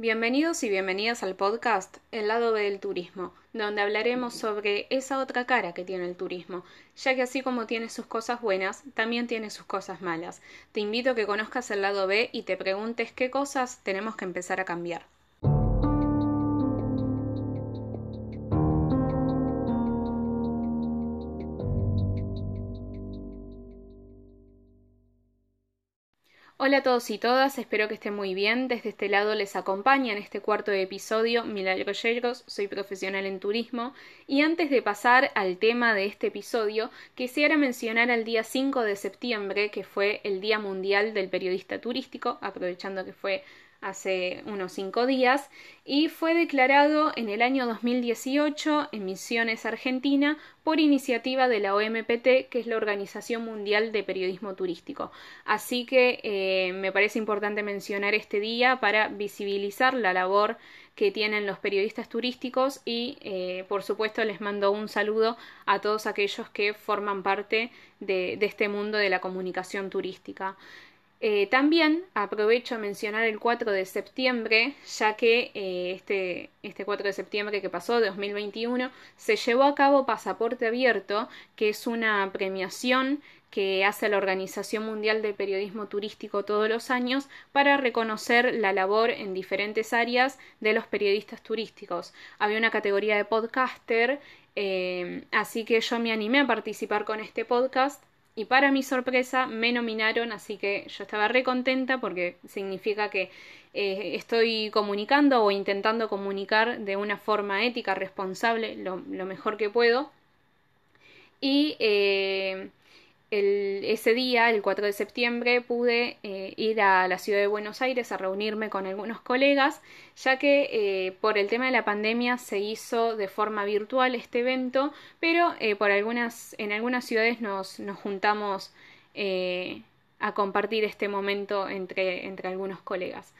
Bienvenidos y bienvenidas al podcast El lado B del turismo, donde hablaremos sobre esa otra cara que tiene el turismo, ya que así como tiene sus cosas buenas, también tiene sus cosas malas. Te invito a que conozcas el lado B y te preguntes qué cosas tenemos que empezar a cambiar. Hola a todos y todas, espero que estén muy bien. Desde este lado les acompaña en este cuarto episodio Milagro Yegros, soy profesional en turismo y antes de pasar al tema de este episodio, quisiera mencionar al día 5 de septiembre, que fue el Día Mundial del Periodista Turístico, aprovechando que fue hace unos cinco días y fue declarado en el año 2018 en Misiones Argentina por iniciativa de la OMPT, que es la Organización Mundial de Periodismo Turístico. Así que eh, me parece importante mencionar este día para visibilizar la labor que tienen los periodistas turísticos y eh, por supuesto les mando un saludo a todos aquellos que forman parte de este mundo de la comunicación turística. Eh, también aprovecho a mencionar el 4 de septiembre, ya que eh, este, este 4 de septiembre que pasó, de 2021, se llevó a cabo Pasaporte Abierto, que es una premiación que hace la Organización Mundial de Periodismo Turístico todos los años para reconocer la labor en diferentes áreas de los periodistas turísticos. Había una categoría de podcaster, eh, así que yo me animé a participar con este podcast y para mi sorpresa me nominaron, así que yo estaba re contenta porque significa que eh, estoy comunicando o intentando comunicar de una forma ética, responsable, lo, mejor que puedo. Y eh, ese día, el 4 de septiembre, pude eh, ir a la ciudad de Buenos Aires a reunirme con algunos colegas, ya que eh, por el tema de la pandemia se hizo de forma virtual este evento, pero eh, por algunas, en algunas ciudades nos, nos juntamos a compartir este momento entre, entre algunos colegas.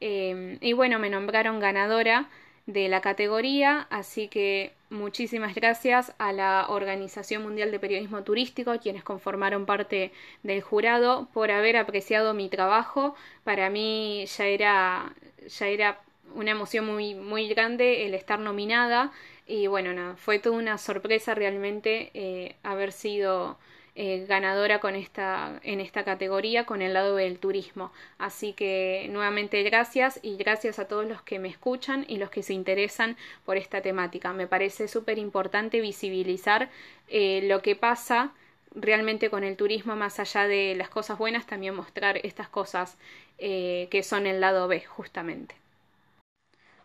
y bueno, me nombraron ganadora de la categoría, así que muchísimas gracias a la Organización Mundial de Periodismo Turístico, quienes conformaron parte del jurado, por haber apreciado mi trabajo. Para mí ya era, ya era una emoción muy, muy grande el estar nominada y bueno, nada, fue toda una sorpresa realmente eh, haber sido eh, ganadora con esta, en esta categoría con el lado del turismo. Así que nuevamente gracias y gracias a todos los que me escuchan y los que se interesan por esta temática. Me parece súper importante visibilizar eh, lo que pasa realmente con el turismo, más allá de las cosas buenas, también mostrar estas cosas eh, que son el lado B, justamente.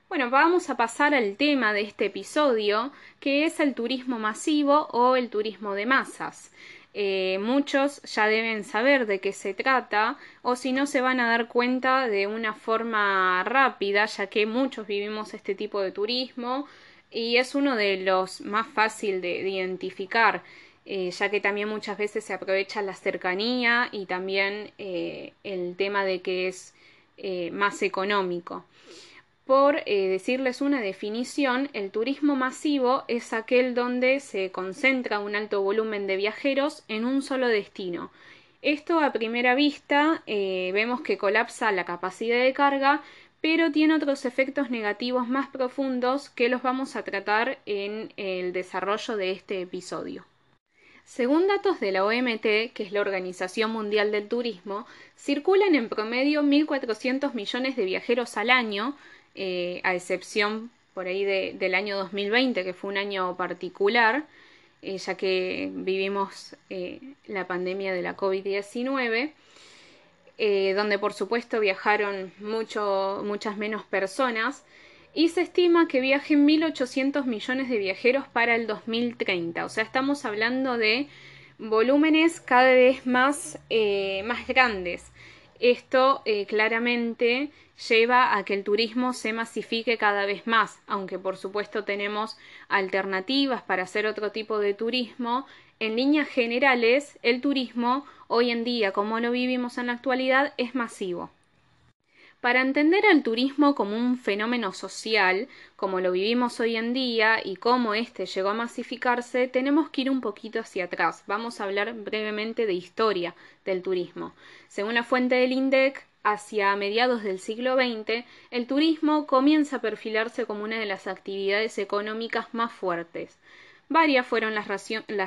Bueno, vamos a pasar al tema de este episodio, que es el turismo masivo o el turismo de masas. Eh, muchos ya deben saber de qué se trata o si no se van a dar cuenta de una forma rápida ya que muchos vivimos este tipo de turismo y es uno de los más fácil de, identificar eh, ya que también muchas veces se aprovecha la cercanía y también eh, el tema de que es más económico. Por eh, decirles una definición, el turismo masivo es aquel donde se concentra un alto volumen de viajeros en un solo destino. Esto a primera vista eh, vemos que colapsa la capacidad de carga, pero tiene otros efectos negativos más profundos que los vamos a tratar en el desarrollo de este episodio. Según datos de la OMT, que es la Organización Mundial del Turismo, circulan en promedio 1.400 millones de viajeros al año, eh, a excepción por ahí del año 2020, que fue un año particular, eh, ya que vivimos eh, la pandemia de la COVID-19, donde por supuesto viajaron mucho, muchas menos personas, y se estima que viajen 1.800 millones de viajeros para el 2030. O sea, estamos hablando de volúmenes cada vez más, más grandes. Esto eh, claramente lleva a que el turismo se masifique cada vez más, aunque por supuesto tenemos alternativas para hacer otro tipo de turismo. En líneas generales, el turismo hoy en día, como lo vivimos en la actualidad, es masivo. Para entender al turismo como un fenómeno social, como lo vivimos hoy en día y cómo éste llegó a masificarse, tenemos que ir un poquito hacia atrás. Vamos a hablar brevemente de historia del turismo. Según la fuente del INDEC, hacia mediados del siglo XX, el turismo comienza a perfilarse como una de las actividades económicas más fuertes. Varias fueron las,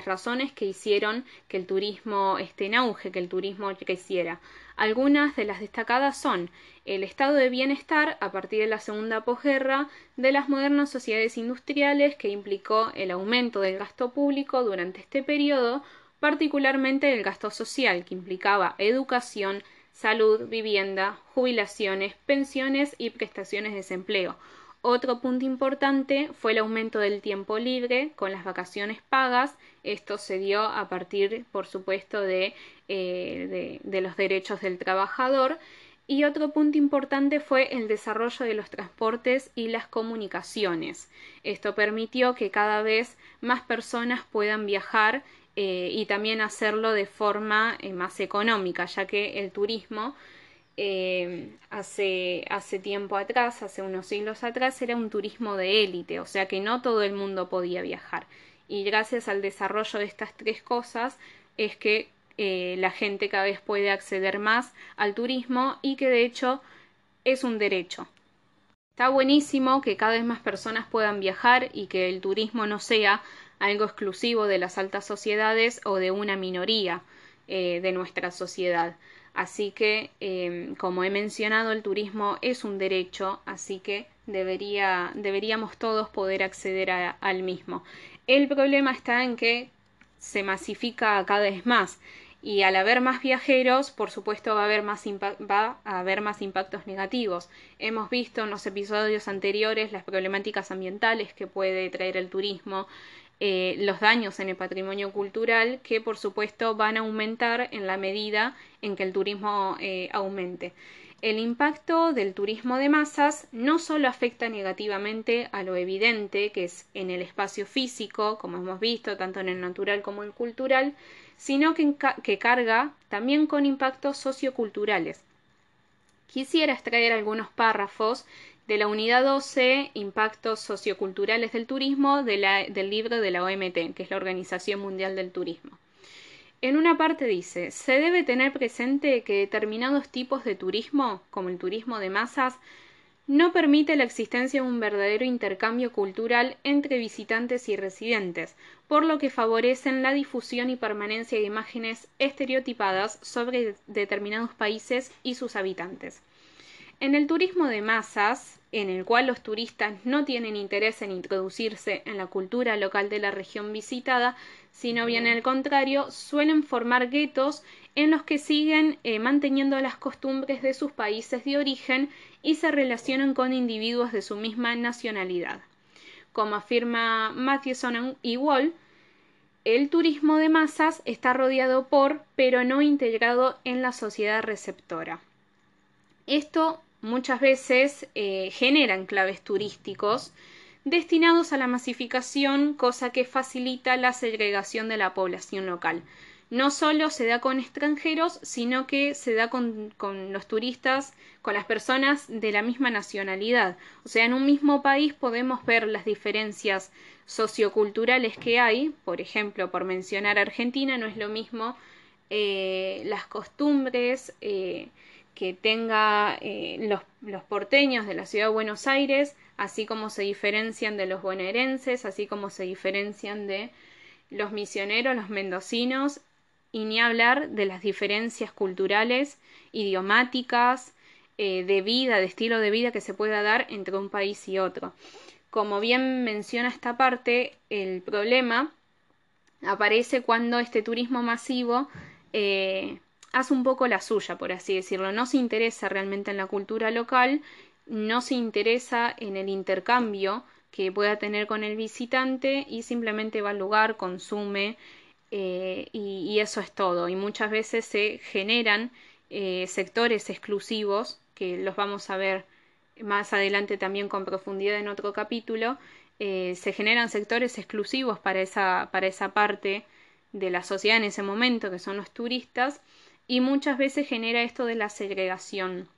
razones que hicieron que el turismo esté en auge, que el turismo creciera. Algunas de las destacadas son el estado de bienestar a partir de la segunda posguerra de las modernas sociedades industriales que implicó el aumento del gasto público durante este periodo, particularmente el gasto social, que implicaba educación, salud, vivienda, jubilaciones, pensiones y prestaciones de desempleo. Otro punto importante fue el aumento del tiempo libre con las vacaciones pagas. Esto se dio a partir, por supuesto, de, eh, de, los derechos del trabajador. Y otro punto importante fue el desarrollo de los transportes y las comunicaciones. Esto permitió que cada vez más personas puedan viajar eh, y también hacerlo de forma eh, más económica, ya que el turismo eh, hace, hace tiempo atrás, hace unos siglos atrás, era un turismo de élite, o sea que no todo el mundo podía viajar. Y gracias al desarrollo de estas tres cosas es que la gente cada vez puede acceder más al turismo y que de hecho es un derecho. Está buenísimo que cada vez más personas puedan viajar y que el turismo no sea algo exclusivo de las altas sociedades o de una minoría eh, de nuestra sociedad. Así que, em, como he mencionado, el turismo es un derecho, así que debería, deberíamos todos poder acceder al mismo. El problema está en que se masifica cada vez más y al haber más viajeros, por supuesto, va a haber va a haber más impactos negativos. Hemos visto en los episodios anteriores las problemáticas ambientales que puede traer el turismo, eh, los daños en el patrimonio cultural que por supuesto van a aumentar en la medida en que el turismo eh, aumente. El impacto del turismo de masas no solo afecta negativamente a lo evidente, que es en el espacio físico, como hemos visto, tanto en el natural como en el cultural, sino que, que carga también con impactos socioculturales. Quisiera extraer algunos párrafos de la unidad 12, Impactos socioculturales del turismo, del libro de la OMT, que es la Organización Mundial del Turismo. En una parte dice, se debe tener presente que determinados tipos de turismo, como el turismo de masas, no permite la existencia de un verdadero intercambio cultural entre visitantes y residentes, por lo que favorecen la difusión y permanencia de imágenes estereotipadas sobre determinados países y sus habitantes. En el turismo de masas, en el cual los turistas no tienen interés en introducirse en la cultura local de la región visitada, sino bien al contrario, suelen formar guetos en los que siguen eh, manteniendo las costumbres de sus países de origen y se relacionan con individuos de su misma nacionalidad. Como afirma Mathieson y Wall, el turismo de masas está rodeado por, pero no integrado en la sociedad receptora. Esto muchas veces eh, generan claves turísticos destinados a la masificación, cosa que facilita la segregación de la población local. No solo se da con extranjeros, sino que se da con, con, los turistas, con las personas de la misma nacionalidad. O sea, en un mismo país podemos ver las diferencias socioculturales que hay. Por ejemplo, por mencionar Argentina, no es lo mismo eh, las costumbres, eh, que tenga eh, los, los, porteños de la ciudad de Buenos Aires, así como se diferencian de los bonaerenses, así como se diferencian de los misioneros, los mendocinos, y ni hablar de las diferencias culturales, idiomáticas, eh, de vida, de estilo de vida que se pueda dar entre un país y otro. Como bien menciona esta parte, el problema aparece cuando este turismo masivo eh, hace un poco la suya, por así decirlo. No se interesa realmente en la cultura local, no se interesa en el intercambio que pueda tener con el visitante y simplemente va al lugar, consume eh, y, eso es todo. Y muchas veces se generan eh, sectores exclusivos, que los vamos a ver más adelante también con profundidad en otro capítulo, eh, se generan sectores exclusivos para esa, para esa parte de la sociedad en ese momento, que son los turistas, y muchas veces genera esto de la segregación,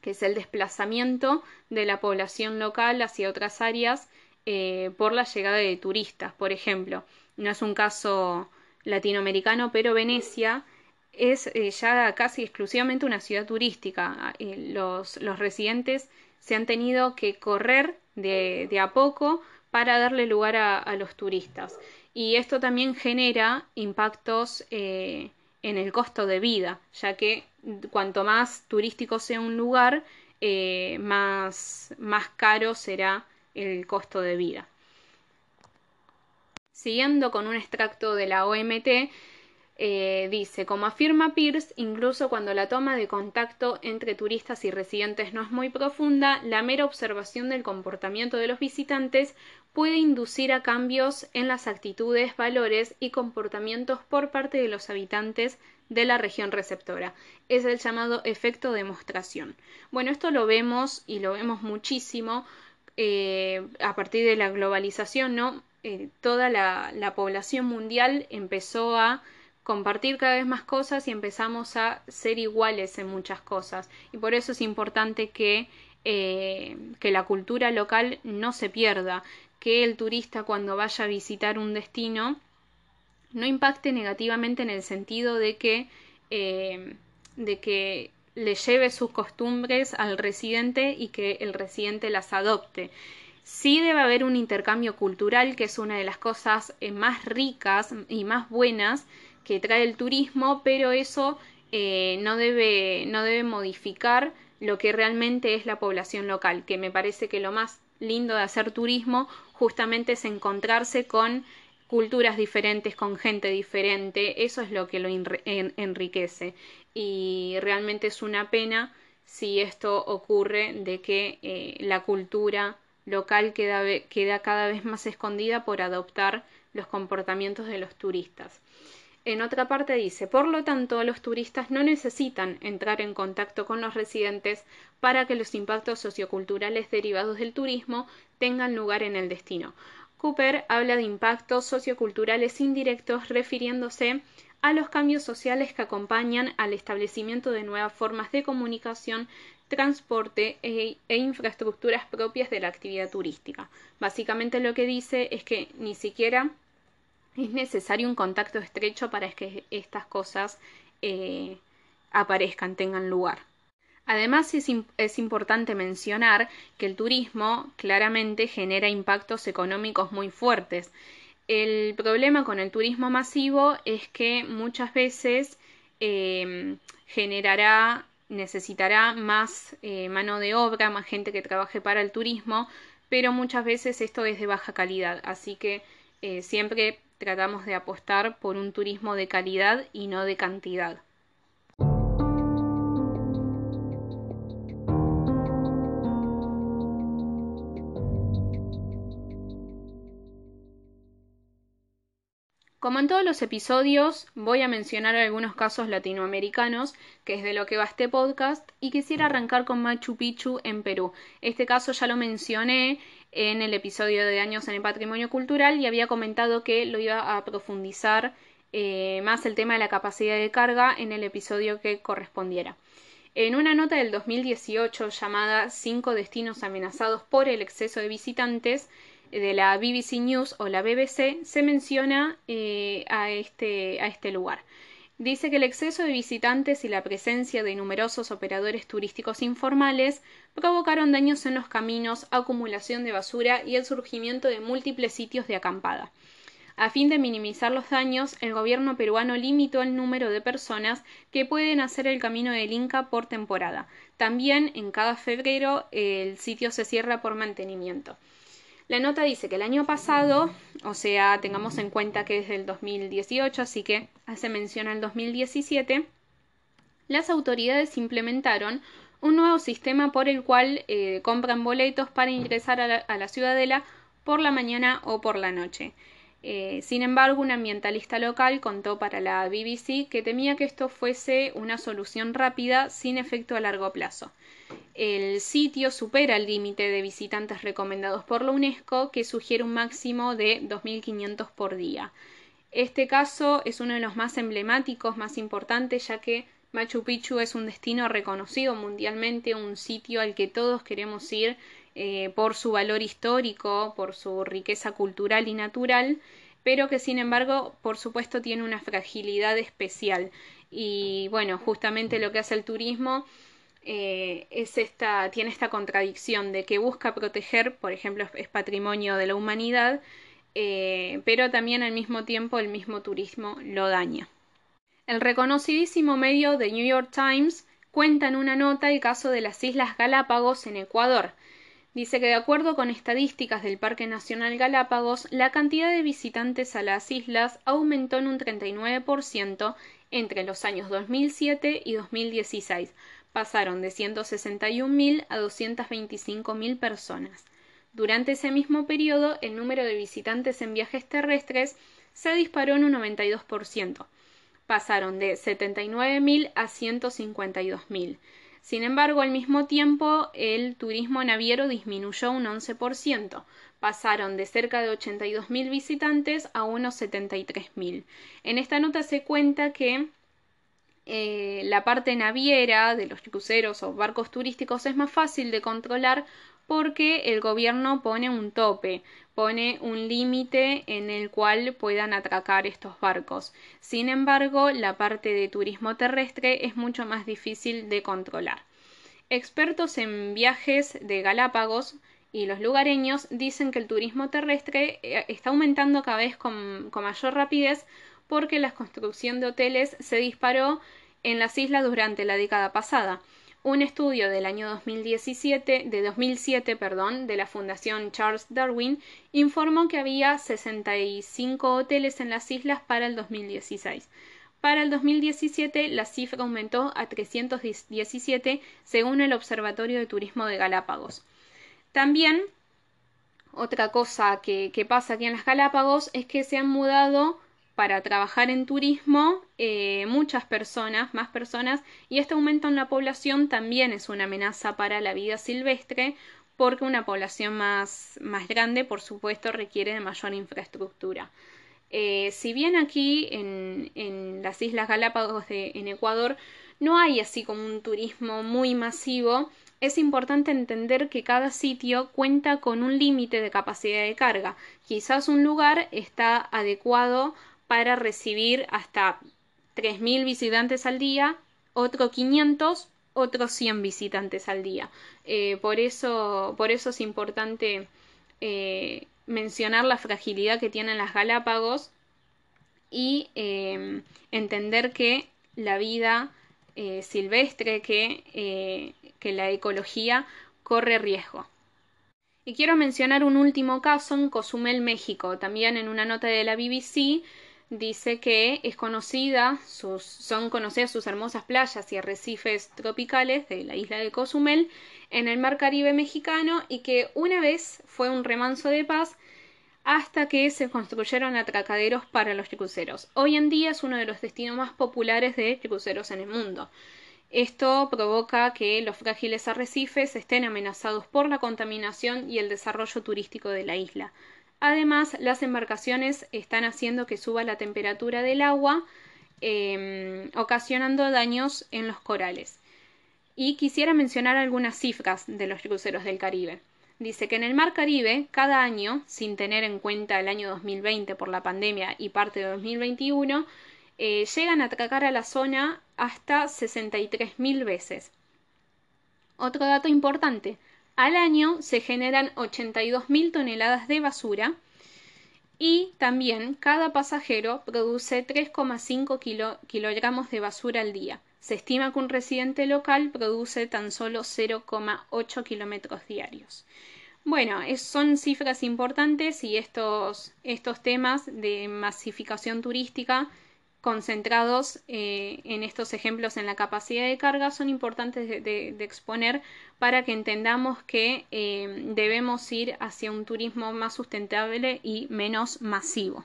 que es el desplazamiento de la población local hacia otras áreas eh, por la llegada de turistas. Por ejemplo, no es un caso latinoamericano, pero Venecia es eh, ya casi exclusivamente una ciudad turística. Eh, los, los, residentes se han tenido que correr de, de a poco para darle lugar a, los turistas. Y esto también genera impactos en el costo de vida, ya que cuanto más turístico sea un lugar, más, más caro será el costo de vida. Siguiendo con un extracto de la OMT, eh, dice, como afirma Pierce, incluso cuando la toma de contacto entre turistas y residentes no es muy profunda, la mera observación del comportamiento de los visitantes puede inducir a cambios en las actitudes, valores y comportamientos por parte de los habitantes de la región receptora. Es el llamado efecto demostración. Bueno, esto lo vemos y lo vemos muchísimo eh, a partir de la globalización, ¿no? Eh, toda la población mundial empezó a compartir cada vez más cosas y empezamos a ser iguales en muchas cosas. Y por eso es importante que, eh, que la cultura local no se pierda, que el turista cuando vaya a visitar un destino no impacte negativamente en el sentido de que, eh, de que le lleve sus costumbres al residente y que el residente las adopte. Sí debe haber un intercambio cultural, que es una de las cosas eh, más ricas y más buenas que trae el turismo, pero eso eh, no, debe, no debe modificar lo que realmente es la población local, que me parece que lo más lindo de hacer turismo justamente es encontrarse con culturas diferentes, con gente diferente, eso es lo que lo enriquece y realmente es una pena si esto ocurre de que eh, la cultura local queda, queda cada vez más escondida por adoptar los comportamientos de los turistas. En otra parte dice, por lo tanto, los turistas no necesitan entrar en contacto con los residentes para que los impactos socioculturales derivados del turismo tengan lugar en el destino. Cooper habla de impactos socioculturales indirectos refiriéndose a los cambios sociales que acompañan al establecimiento de nuevas formas de comunicación, transporte e, e, infraestructuras propias de la actividad turística. Básicamente lo que dice es que ni siquiera es necesario un contacto estrecho para que estas cosas eh, aparezcan, tengan lugar. Además, es, importante mencionar que el turismo claramente genera impactos económicos muy fuertes. El problema con el turismo masivo es que muchas veces em, generará, necesitará más eh, mano de obra, más gente que trabaje para el turismo, pero muchas veces esto es de baja calidad. Así que eh, siempre tratamos de apostar por un turismo de calidad y no de cantidad. Como en todos los episodios, voy a mencionar algunos casos latinoamericanos, que es de lo que va este podcast, y quisiera arrancar con Machu Picchu en Perú. Este caso ya lo mencioné en el episodio de Años en el Patrimonio Cultural y había comentado que lo iba a profundizar eh, más el tema de la capacidad de carga en el episodio que correspondiera. En una nota del 2018 llamada Cinco destinos amenazados por el exceso de visitantes, de la BBC News o la BBC se menciona eh, a, este, a este lugar. Dice que el exceso de visitantes y la presencia de numerosos operadores turísticos informales provocaron daños en los caminos, acumulación de basura y el surgimiento de múltiples sitios de acampada. A fin de minimizar los daños, el gobierno peruano limitó el número de personas que pueden hacer el camino del Inca por temporada. También en cada febrero el sitio se cierra por mantenimiento. La nota dice que el año pasado, o sea, tengamos en cuenta que es del 2018, así que hace mención al 2017, las autoridades implementaron un nuevo sistema por el cual eh, compran boletos para ingresar a la ciudadela por la mañana o por la noche. Eh, sin embargo, un ambientalista local contó para la BBC que temía que esto fuese una solución rápida sin efecto a largo plazo. El sitio supera el límite de visitantes recomendados por la UNESCO, que sugiere un máximo de 2.500 por día. Este caso es uno de los más emblemáticos, más importantes, ya que Machu Picchu es un destino reconocido mundialmente, un sitio al que todos queremos ir eh, por su valor histórico, por su riqueza cultural y natural, pero que sin embargo, por supuesto, tiene una fragilidad especial y bueno, justamente lo que hace el turismo eh, es esta, tiene esta contradicción de que busca proteger, por ejemplo, es patrimonio de la humanidad, eh, pero también al mismo tiempo el mismo turismo lo daña. El reconocidísimo medio The New York Times cuenta en una nota el caso de las Islas Galápagos en Ecuador. Dice que de acuerdo con estadísticas del Parque Nacional Galápagos, la cantidad de visitantes a las islas aumentó en un 39% entre los años 2007 y 2016, pasaron de 161.000 a 225.000 personas. Durante ese mismo periodo, el número de visitantes en viajes terrestres se disparó en un 92%. Pasaron de 79.000 a 152.000. Sin embargo, al mismo tiempo, el turismo naviero disminuyó un 11%. Pasaron de cerca de 82.000 visitantes a unos 73.000. En esta nota se cuenta que eh, la parte naviera de los cruceros o barcos turísticos es más fácil de controlar porque el gobierno pone un tope, pone un límite en el cual puedan atracar estos barcos. Sin embargo, la parte de turismo terrestre es mucho más difícil de controlar. Expertos en viajes de Galápagos y los lugareños dicen que el turismo terrestre eh, está aumentando cada vez con, con mayor rapidez porque la construcción de hoteles se disparó en las islas durante la década pasada. Un estudio del año 2017, de 2007, perdón, de la Fundación Charles Darwin informó que había 65 hoteles en las islas para el 2016. Para el 2017 la cifra aumentó a 317 según el Observatorio de Turismo de Galápagos. También otra cosa que, que pasa aquí en las Galápagos es que se han mudado para trabajar en turismo eh, muchas personas, más personas, y este aumento en la población también es una amenaza para la vida silvestre, porque una población más, más grande, por supuesto, requiere de mayor infraestructura. Eh, si bien aquí en, en, las Islas Galápagos de, en Ecuador no hay así como un turismo muy masivo, es importante entender que cada sitio cuenta con un límite de capacidad de carga. Quizás un lugar está adecuado para recibir hasta 3.000 visitantes al día, otro 500, otros 100 visitantes al día. Eh, por, eso, por eso es importante eh, mencionar la fragilidad que tienen las Galápagos y eh, entender que la vida silvestre, que, que la ecología corre riesgo. Y quiero mencionar un último caso en Cozumel, México. También en una nota de la BBC dice que es conocida, son conocidas sus hermosas playas y arrecifes tropicales de la isla de Cozumel en el mar Caribe mexicano y que una vez fue un remanso de paz hasta que se construyeron atracaderos para los cruceros. Hoy en día es uno de los destinos más populares de cruceros en el mundo. Esto provoca que los frágiles arrecifes estén amenazados por la contaminación y el desarrollo turístico de la isla. Además, las embarcaciones están haciendo que suba la temperatura del agua, em, ocasionando daños en los corales. Y quisiera mencionar algunas cifras de los cruceros del Caribe. Dice que en el Mar Caribe, cada año, sin tener en cuenta el año 2020 por la pandemia y parte de 2021, eh, llegan a atracar a la zona hasta 63.000 veces. Otro dato importante, al año se generan 82.000 toneladas de basura y también cada pasajero produce 3,5 kilogramos de basura al día. Se estima que un residente local produce tan solo 0,8 kilómetros diarios. Bueno, son cifras importantes y estos, estos temas de masificación turística concentrados eh, en estos ejemplos en la capacidad de carga son importantes de, exponer para que entendamos que eh, debemos ir hacia un turismo más sustentable y menos masivo.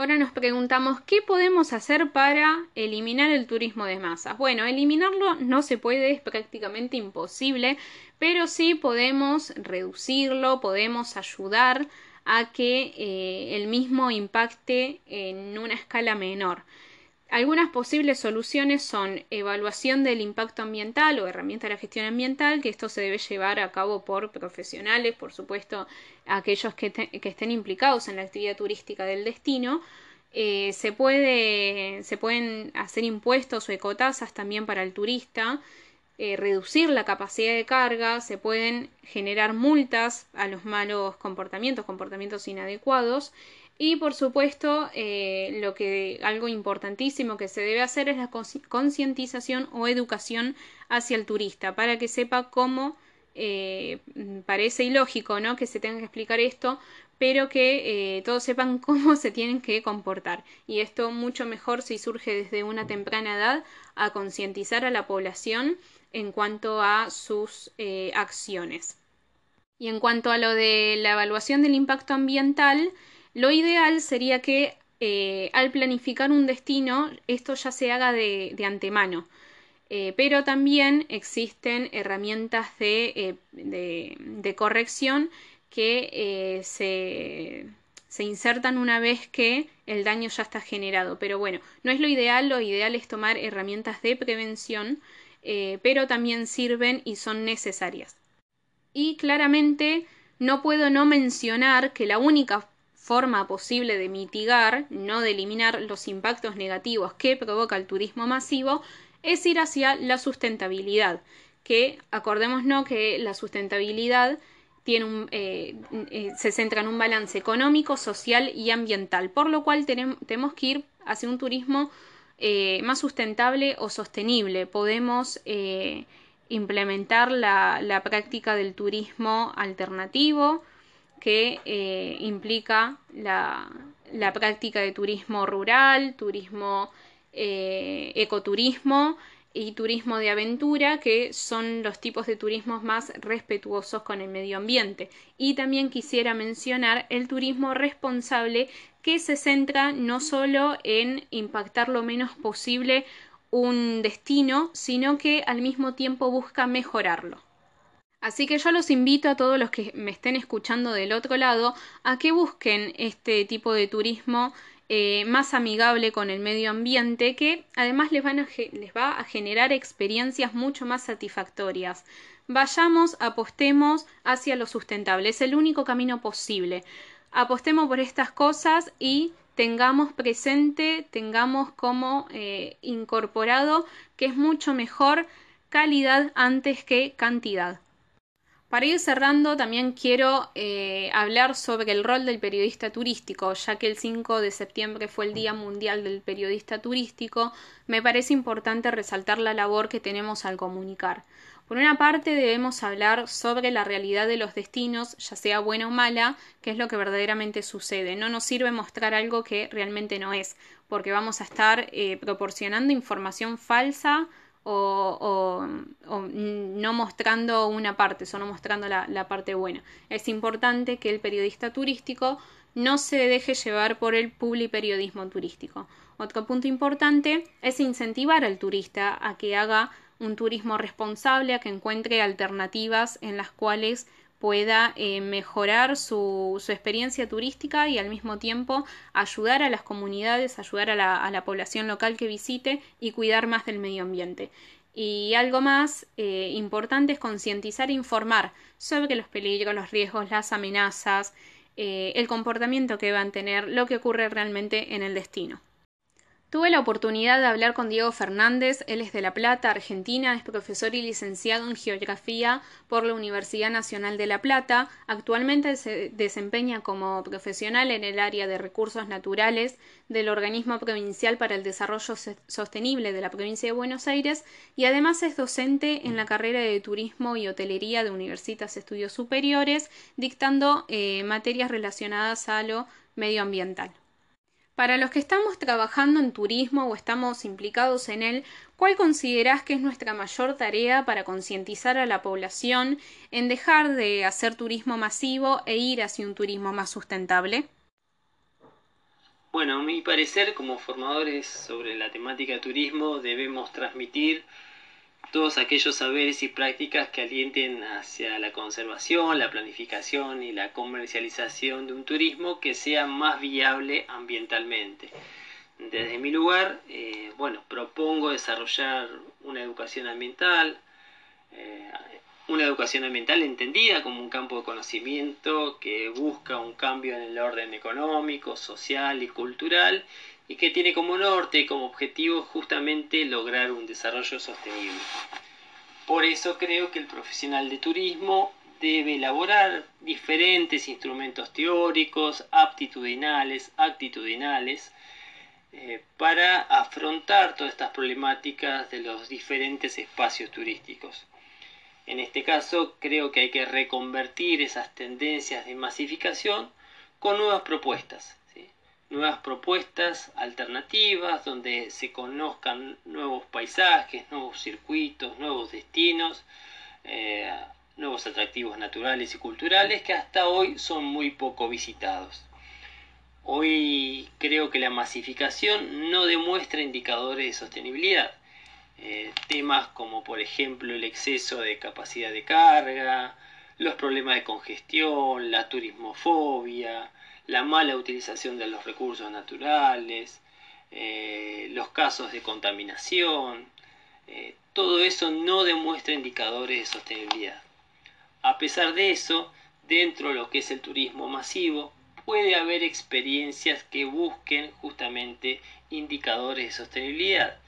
Ahora nos preguntamos qué podemos hacer para eliminar el turismo de masas. Bueno, eliminarlo no se puede, es prácticamente imposible, pero sí podemos reducirlo, podemos ayudar a que eh, el mismo impacte en una escala menor. Algunas posibles soluciones son evaluación del impacto ambiental o herramienta de la gestión ambiental, que esto se debe llevar a cabo por profesionales, por supuesto, aquellos que, estén implicados en la actividad turística del destino. Eh, se, puede, se pueden hacer impuestos o ecotasas también para el turista, eh, reducir la capacidad de carga, se pueden generar multas a los malos comportamientos, comportamientos inadecuados y por supuesto, eh, lo que algo importantísimo que se debe hacer es la concientización o educación hacia el turista para que sepa cómo eh, parece ilógico, ¿no? Que se tenga que explicar esto, pero que eh, todos sepan cómo se tienen que comportar. Y esto mucho mejor si surge desde una temprana edad a concientizar a la población en cuanto a sus acciones. Y en cuanto a lo de la evaluación del impacto ambiental, lo ideal sería que eh, al planificar un destino esto ya se haga de, antemano. Eh, pero también existen herramientas de, eh, corrección que se, se, insertan una vez que el daño ya está generado. Pero bueno, no es lo ideal, lo ideal es tomar herramientas de prevención, pero también sirven y son necesarias. Y claramente no puedo no mencionar que la única forma posible de mitigar, no de eliminar los impactos negativos que provoca el turismo masivo, es ir hacia la sustentabilidad, que acordémonos que la sustentabilidad tiene un, eh, eh, se centra en un balance económico, social y ambiental, por lo cual tenemos que ir hacia un turismo eh, más sustentable o sostenible. Podemos implementar la práctica del turismo alternativo, que eh, implica la, práctica de turismo rural, turismo eh, ecoturismo y turismo de aventura, que son los tipos de turismos más respetuosos con el medio ambiente. Y también quisiera mencionar el turismo responsable, que se centra no solo en impactar lo menos posible un destino, sino que al mismo tiempo busca mejorarlo. Así que yo los invito a todos los que me estén escuchando del otro lado a que busquen este tipo de turismo eh, más amigable con el medio ambiente que además les, va a generar experiencias mucho más satisfactorias. Vayamos, apostemos hacia lo sustentable, es el único camino posible. Apostemos por estas cosas y tengamos presente, tengamos como eh, incorporado que es mucho mejor calidad antes que cantidad. Para ir cerrando, también quiero eh, hablar sobre el rol del periodista turístico, ya que el 5 de septiembre fue el Día Mundial del Periodista Turístico, me parece importante resaltar la labor que tenemos al comunicar. Por una parte, debemos hablar sobre la realidad de los destinos, ya sea buena o mala, que es lo que verdaderamente sucede. No nos sirve mostrar algo que realmente no es, porque vamos a estar eh, proporcionando información falsa o, no mostrando una parte, solo mostrando la, parte buena. Es importante que el periodista turístico no se deje llevar por el publiperiodismo turístico. Otro punto importante es incentivar al turista a que haga un turismo responsable, a que encuentre alternativas en las cuales pueda eh, mejorar su, su, experiencia turística y al mismo tiempo ayudar a las comunidades, ayudar a la, a la, población local que visite y cuidar más del medio ambiente. Y algo más eh, importante es concientizar e informar sobre los peligros, los riesgos, las amenazas, eh, el comportamiento que van a tener, lo que ocurre realmente en el destino. Tuve la oportunidad de hablar con Diego Fernández, él es de La Plata, Argentina, es profesor y licenciado en Geografía por la Universidad Nacional de La Plata, actualmente se desempeña como profesional en el área de recursos naturales del Organismo Provincial para el Desarrollo Sostenible de la provincia de Buenos Aires y además es docente en la carrera de Turismo y Hotelería de Universitas Estudios Superiores, dictando eh, materias relacionadas a lo medioambiental. Para los que estamos trabajando en turismo o estamos implicados en él, ¿cuál considerás que es nuestra mayor tarea para concientizar a la población en dejar de hacer turismo masivo e ir hacia un turismo más sustentable? Bueno, a mi parecer, como formadores sobre la temática de turismo, debemos transmitir todos aquellos saberes y prácticas que alienten hacia la conservación, la planificación y la comercialización de un turismo que sea más viable ambientalmente. Desde mi lugar, eh, bueno, propongo desarrollar una educación ambiental, eh, una educación ambiental entendida como un campo de conocimiento que busca un cambio en el orden económico, social y cultural y que tiene como norte y como objetivo justamente lograr un desarrollo sostenible. Por eso creo que el profesional de turismo debe elaborar diferentes instrumentos teóricos, aptitudinales, actitudinales, eh, para afrontar todas estas problemáticas de los diferentes espacios turísticos. En este caso, creo que hay que reconvertir esas tendencias de masificación con nuevas propuestas. Nuevas propuestas alternativas donde se conozcan nuevos paisajes, nuevos circuitos, nuevos destinos, eh, nuevos atractivos naturales y culturales que hasta hoy son muy poco visitados. Hoy creo que la masificación no demuestra indicadores de sostenibilidad. Eh, temas como por ejemplo el exceso de capacidad de carga, los problemas de congestión, la turismofobia, la mala utilización de los recursos naturales, eh, los casos de contaminación, eh, todo eso no demuestra indicadores de sostenibilidad. A pesar de eso, dentro de lo que es el turismo masivo, puede haber experiencias que busquen justamente indicadores de sostenibilidad.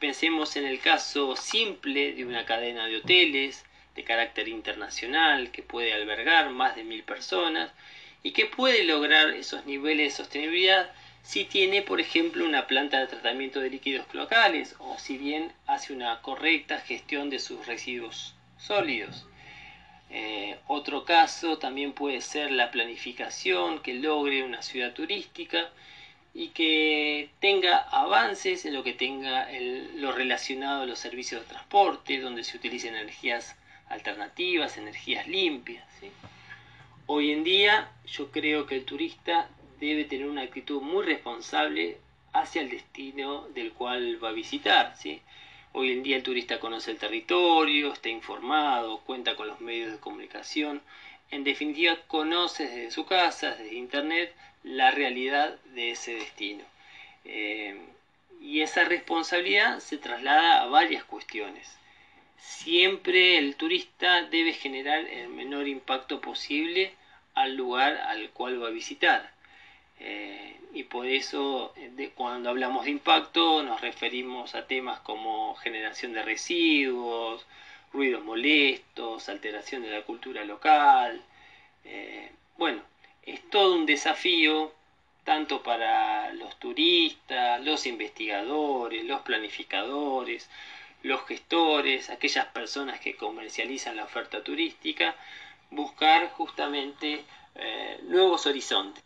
Pensemos en el caso simple de una cadena de hoteles de carácter internacional que puede albergar más de mil personas y que puede lograr esos niveles de sostenibilidad si tiene, por ejemplo, una planta de tratamiento de líquidos locales o si bien hace una correcta gestión de sus residuos sólidos. Eh, otro caso también puede ser la planificación que logre una ciudad turística y que tenga avances en lo que tenga lo relacionado a los servicios de transporte, donde se utilicen energías alternativas, energías limpias. Hoy en día yo creo que el turista debe tener una actitud muy responsable hacia el destino del cual va a visitar. Hoy en día el turista conoce el territorio, está informado, cuenta con los medios de comunicación, en definitiva conoce desde su casa, desde internet, la realidad de ese destino. Eh, y esa responsabilidad se traslada a varias cuestiones. Siempre el turista debe generar el menor impacto posible al lugar al cual va a visitar. Eh, y por eso cuando hablamos de impacto nos referimos a temas como generación de residuos, ruidos molestos, alteración de la cultura local. Eh, todo un desafío tanto para los turistas, los investigadores, los planificadores, los gestores, aquellas personas que comercializan la oferta turística, buscar justamente eh, nuevos horizontes.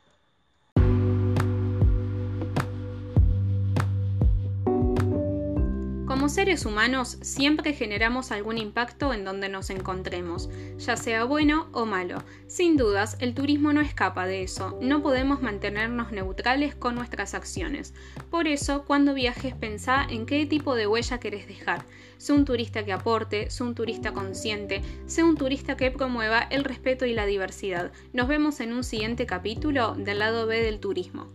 Como seres humanos siempre generamos algún impacto en donde nos encontremos, ya sea bueno o malo. Sin dudas, el turismo no escapa de eso, no podemos mantenernos neutrales con nuestras acciones. Por eso, cuando viajes pensá en qué tipo de huella querés dejar. Sé un turista que aporte, sé un turista consciente, sé un turista que promueva el respeto y la diversidad. Nos vemos en un siguiente capítulo del lado B del turismo.